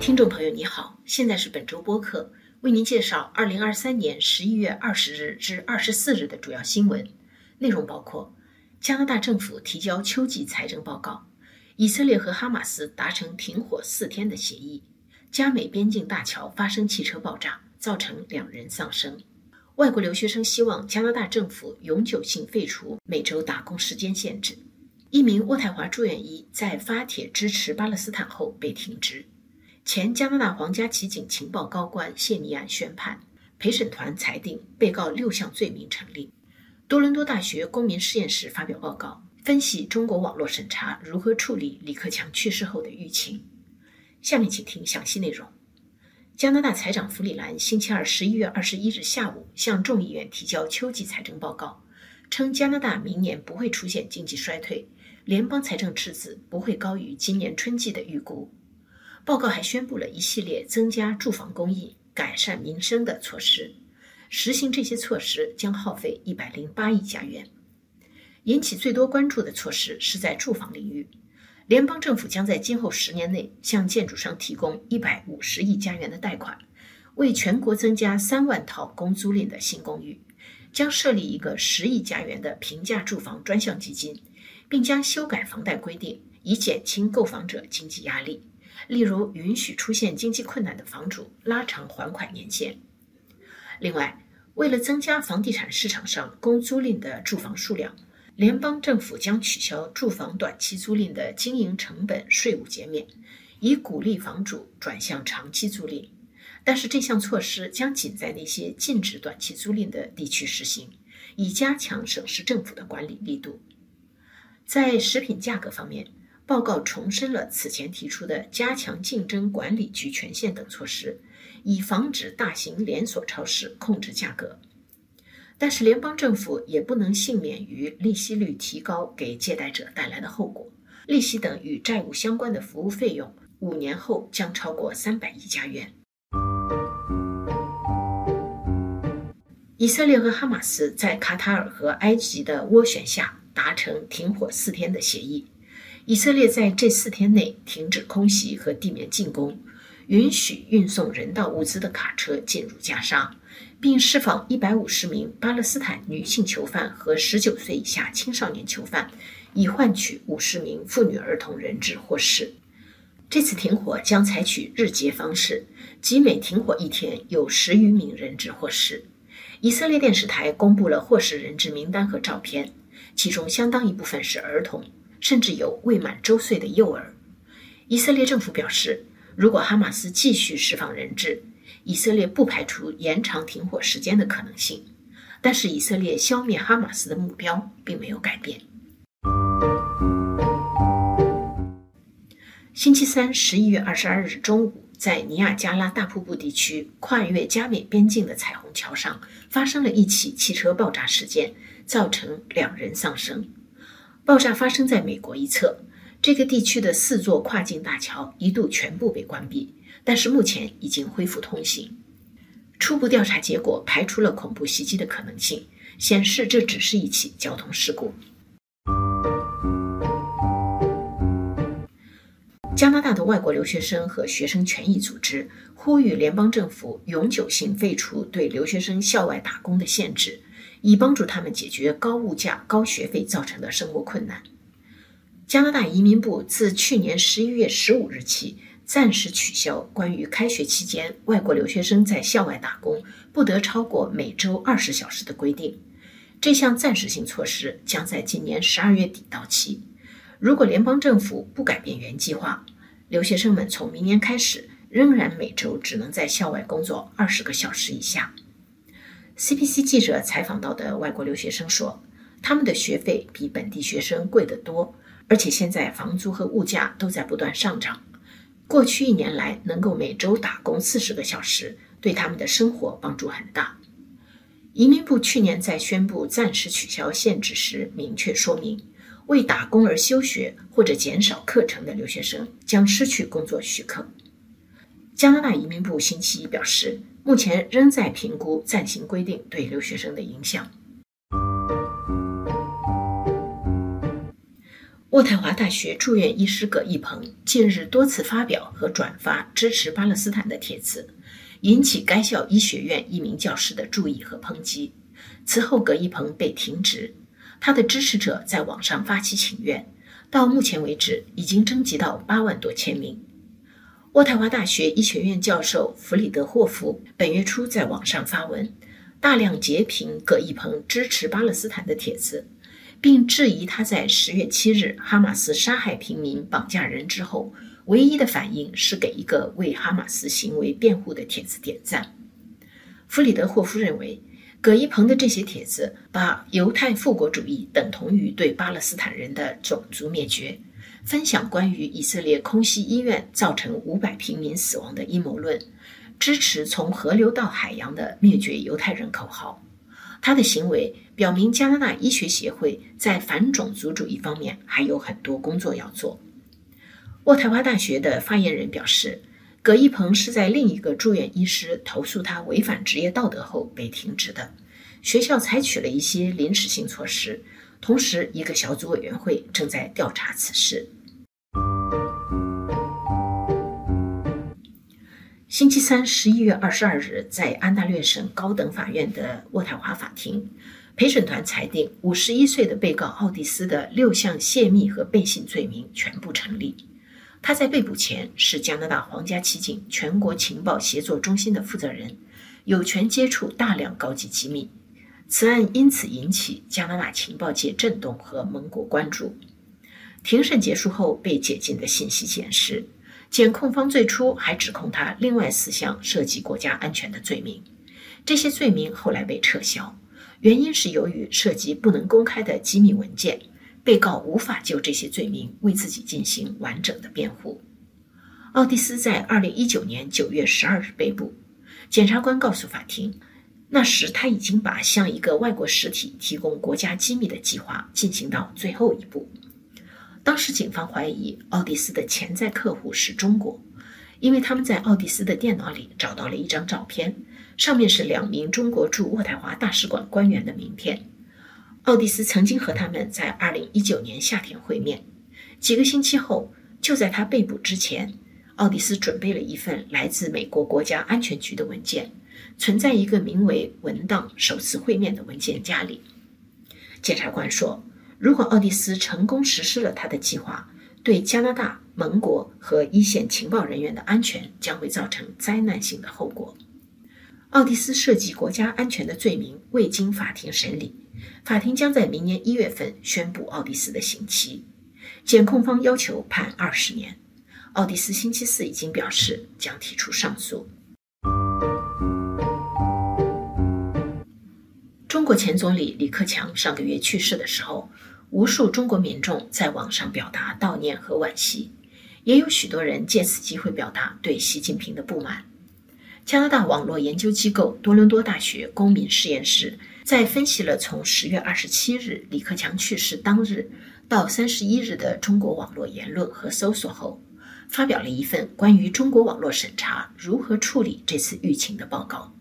听众朋友，你好，现在是本周播客，为您介绍二零二三年十一月二十日至二十四日的主要新闻内容，包括加拿大政府提交秋季财政报告，以色列和哈马斯达成停火四天的协议，加美边境大桥发生汽车爆炸，造成两人丧生。外国留学生希望加拿大政府永久性废除每周打工时间限制。一名渥太华住院医在发帖支持巴勒斯坦后被停职。前加拿大皇家骑警情报高官谢尼案宣判，陪审团裁定被告六项罪名成立。多伦多大学公民实验室发表报告，分析中国网络审查如何处理李克强去世后的舆情。下面请听详细内容。加拿大财长弗里兰星期二十一月二十一日下午向众议院提交秋季财政报告，称加拿大明年不会出现经济衰退。联邦财政赤字不会高于今年春季的预估。报告还宣布了一系列增加住房供应、改善民生的措施。实行这些措施将耗费一百零八亿加元。引起最多关注的措施是在住房领域，联邦政府将在今后十年内向建筑商提供一百五十亿加元的贷款，为全国增加三万套公租赁的新公寓。将设立一个十亿加元的平价住房专项基金。并将修改房贷规定，以减轻购房者经济压力，例如允许出现经济困难的房主拉长还款年限。另外，为了增加房地产市场上公租赁的住房数量，联邦政府将取消住房短期租赁的经营成本税务减免，以鼓励房主转向长期租赁。但是，这项措施将仅在那些禁止短期租赁的地区实行，以加强省市政府的管理力度。在食品价格方面，报告重申了此前提出的加强竞争管理局权限等措施，以防止大型连锁超市控制价格。但是，联邦政府也不能幸免于利息率提高给借贷者带来的后果。利息等与债务相关的服务费用，五年后将超过三百亿加元。以色列和哈马斯在卡塔尔和埃及的斡旋下。达成停火四天的协议，以色列在这四天内停止空袭和地面进攻，允许运送人道物资的卡车进入加沙，并释放一百五十名巴勒斯坦女性囚犯和十九岁以下青少年囚犯，以换取五十名妇女儿童人质获释。这次停火将采取日结方式，即每停火一天有十余名人质获释。以色列电视台公布了获释人质名单和照片。其中相当一部分是儿童，甚至有未满周岁的幼儿。以色列政府表示，如果哈马斯继续释放人质，以色列不排除延长停火时间的可能性。但是，以色列消灭哈马斯的目标并没有改变。星期三，十一月二十二日中午，在尼亚加拉大瀑布地区跨越加美边境的彩虹桥上，发生了一起汽车爆炸事件。造成两人丧生。爆炸发生在美国一侧，这个地区的四座跨境大桥一度全部被关闭，但是目前已经恢复通行。初步调查结果排除了恐怖袭击的可能性，显示这只是一起交通事故。加拿大的外国留学生和学生权益组织呼吁联邦政府永久性废除对留学生校外打工的限制。以帮助他们解决高物价、高学费造成的生活困难。加拿大移民部自去年十一月十五日起暂时取消关于开学期间外国留学生在校外打工不得超过每周二十小时的规定。这项暂时性措施将在今年十二月底到期。如果联邦政府不改变原计划，留学生们从明年开始仍然每周只能在校外工作二十个小时以下。CBC 记者采访到的外国留学生说，他们的学费比本地学生贵得多，而且现在房租和物价都在不断上涨。过去一年来，能够每周打工四十个小时，对他们的生活帮助很大。移民部去年在宣布暂时取消限制时，明确说明，为打工而休学或者减少课程的留学生将失去工作许可。加拿大移民部星期一表示。目前仍在评估暂行规定对留学生的影响。渥太华大学住院医师葛一鹏近日多次发表和转发支持巴勒斯坦的帖子，引起该校医学院一名教师的注意和抨击。此后，葛一鹏被停职，他的支持者在网上发起请愿，到目前为止已经征集到八万多签名。渥太华大学医学院教授弗里德霍夫本月初在网上发文，大量截屏葛一鹏支持巴勒斯坦的帖子。并质疑他在十月七日哈马斯杀害平民、绑架人之后，唯一的反应是给一个为哈马斯行为辩护的帖子点赞。弗里德霍夫认为，葛一鹏的这些帖子把犹太复国主义等同于对巴勒斯坦人的种族灭绝，分享关于以色列空袭医院造成五百平民死亡的阴谋论，支持从河流到海洋的灭绝犹太人口号。他的行为表明，加拿大医学协会在反种族主义方面还有很多工作要做。渥太华大学的发言人表示，葛一鹏是在另一个住院医师投诉他违反职业道德后被停职的。学校采取了一些临时性措施，同时一个小组委员会正在调查此事。星期三，十一月二十二日，在安大略省高等法院的渥太华法庭，陪审团裁定，五十一岁的被告奥蒂斯的六项泄密和背信罪名全部成立。他在被捕前是加拿大皇家骑警全国情报协作中心的负责人，有权接触大量高级机密。此案因此引起加拿大情报界震动和盟国关注。庭审结束后被解禁的信息显示。检控方最初还指控他另外四项涉及国家安全的罪名，这些罪名后来被撤销，原因是由于涉及不能公开的机密文件，被告无法就这些罪名为自己进行完整的辩护。奥蒂斯在二零一九年九月十二日被捕，检察官告诉法庭，那时他已经把向一个外国实体提供国家机密的计划进行到最后一步。当时，警方怀疑奥蒂斯的潜在客户是中国，因为他们在奥蒂斯的电脑里找到了一张照片，上面是两名中国驻渥太华大使馆官员的名片。奥蒂斯曾经和他们在2019年夏天会面。几个星期后，就在他被捕之前，奥蒂斯准备了一份来自美国国家安全局的文件，存在一个名为“文档首次会面”的文件夹里。检察官说。如果奥蒂斯成功实施了他的计划，对加拿大盟国和一线情报人员的安全将会造成灾难性的后果。奥蒂斯涉及国家安全的罪名未经法庭审理，法庭将在明年一月份宣布奥蒂斯的刑期。检控方要求判二十年，奥蒂斯星期四已经表示将提出上诉。国前总理李克强上个月去世的时候。无数中国民众在网上表达悼念和惋惜，也有许多人借此机会表达对习近平的不满。加拿大网络研究机构多伦多大学公民实验室在分析了从十月二十七日李克强去世当日到三十一日的中国网络言论和搜索后，发表了一份关于中国网络审查如何处理这次疫情的报告。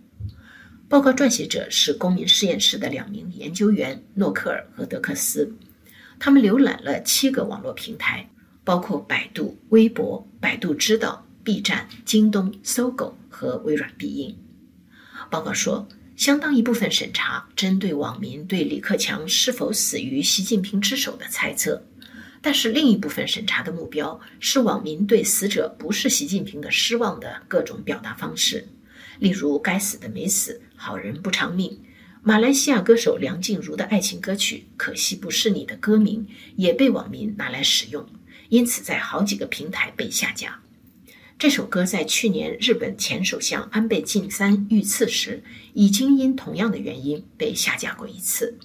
报告撰写者是公民实验室的两名研究员诺克尔和德克斯。他们浏览了七个网络平台，包括百度、微博、百度知道、B 站、京东、搜狗和微软必应。报告说，相当一部分审查针对网民对李克强是否死于习近平之手的猜测，但是另一部分审查的目标是网民对死者不是习近平的失望的各种表达方式，例如“该死的没死，好人不长命”。马来西亚歌手梁静茹的爱情歌曲《可惜不是你》的歌名也被网民拿来使用，因此在好几个平台被下架。这首歌在去年日本前首相安倍晋三遇刺时，已经因同样的原因被下架过一次。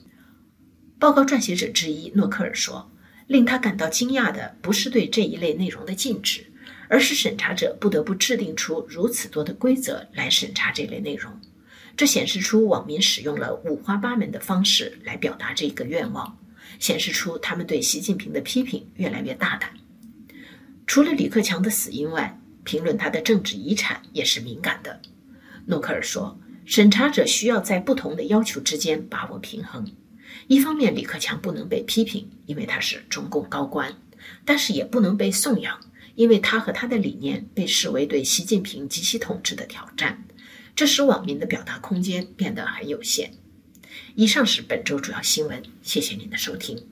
报告撰写者之一诺克尔说：“令他感到惊讶的不是对这一类内容的禁止，而是审查者不得不制定出如此多的规则来审查这类内容。”这显示出网民使用了五花八门的方式来表达这个愿望，显示出他们对习近平的批评越来越大胆。除了李克强的死因外，评论他的政治遗产也是敏感的。诺克尔说，审查者需要在不同的要求之间把握平衡。一方面，李克强不能被批评，因为他是中共高官；但是也不能被颂扬，因为他和他的理念被视为对习近平及其统治的挑战。这使网民的表达空间变得很有限。以上是本周主要新闻，谢谢您的收听。